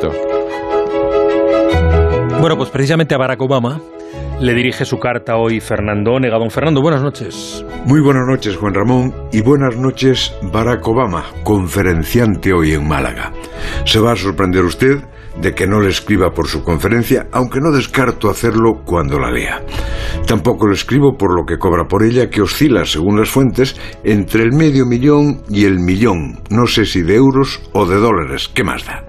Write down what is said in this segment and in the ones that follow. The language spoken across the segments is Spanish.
Alberto. Bueno, pues precisamente a Barack Obama le dirige su carta hoy Fernando Onega. Don Fernando, buenas noches. Muy buenas noches, Juan Ramón, y buenas noches, Barack Obama, conferenciante hoy en Málaga. Se va a sorprender usted de que no le escriba por su conferencia, aunque no descarto hacerlo cuando la lea. Tampoco le escribo por lo que cobra por ella, que oscila, según las fuentes, entre el medio millón y el millón, no sé si de euros o de dólares, ¿qué más da?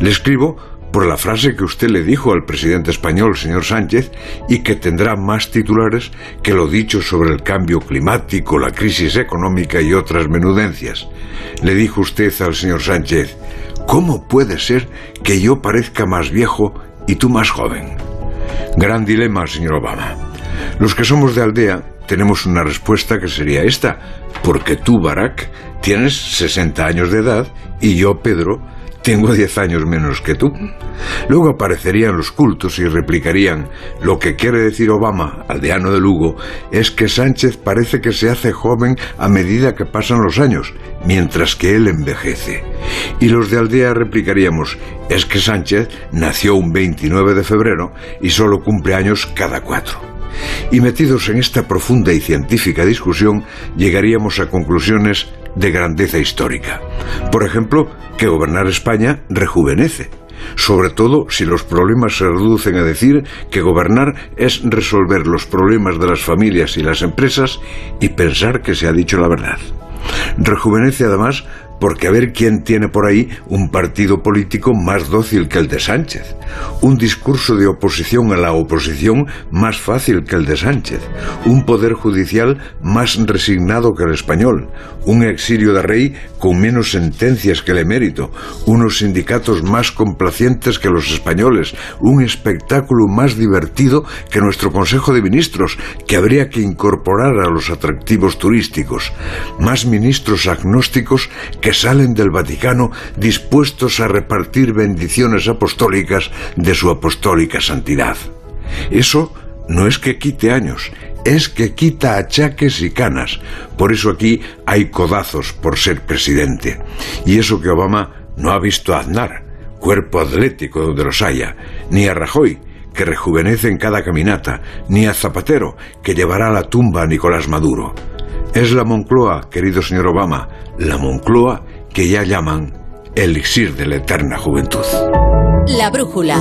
Le escribo por la frase que usted le dijo al presidente español, señor Sánchez, y que tendrá más titulares que lo dicho sobre el cambio climático, la crisis económica y otras menudencias. Le dijo usted al señor Sánchez, ¿cómo puede ser que yo parezca más viejo y tú más joven? Gran dilema, señor Obama. Los que somos de aldea tenemos una respuesta que sería esta, porque tú, Barack, tienes 60 años de edad y yo, Pedro, tengo diez años menos que tú. Luego aparecerían los cultos y replicarían, lo que quiere decir Obama, aldeano de Lugo, es que Sánchez parece que se hace joven a medida que pasan los años, mientras que él envejece. Y los de aldea replicaríamos, es que Sánchez nació un 29 de febrero y solo cumple años cada cuatro. Y metidos en esta profunda y científica discusión, llegaríamos a conclusiones de grandeza histórica. Por ejemplo, que gobernar España rejuvenece, sobre todo si los problemas se reducen a decir que gobernar es resolver los problemas de las familias y las empresas y pensar que se ha dicho la verdad. Rejuvenece además porque a ver quién tiene por ahí un partido político más dócil que el de Sánchez, un discurso de oposición a la oposición más fácil que el de Sánchez, un poder judicial más resignado que el español, un exilio de rey con menos sentencias que el emérito, unos sindicatos más complacientes que los españoles, un espectáculo más divertido que nuestro Consejo de Ministros, que habría que incorporar a los atractivos turísticos, más ministros agnósticos que salen del Vaticano dispuestos a repartir bendiciones apostólicas de su apostólica santidad. Eso no es que quite años, es que quita achaques y canas. Por eso aquí hay codazos por ser presidente. Y eso que Obama no ha visto a Aznar, cuerpo atlético donde los haya, ni a Rajoy, que rejuvenece en cada caminata, ni a Zapatero, que llevará a la tumba a Nicolás Maduro. Es la Moncloa, querido señor Obama, la Moncloa que ya llaman elixir de la eterna juventud. La brújula.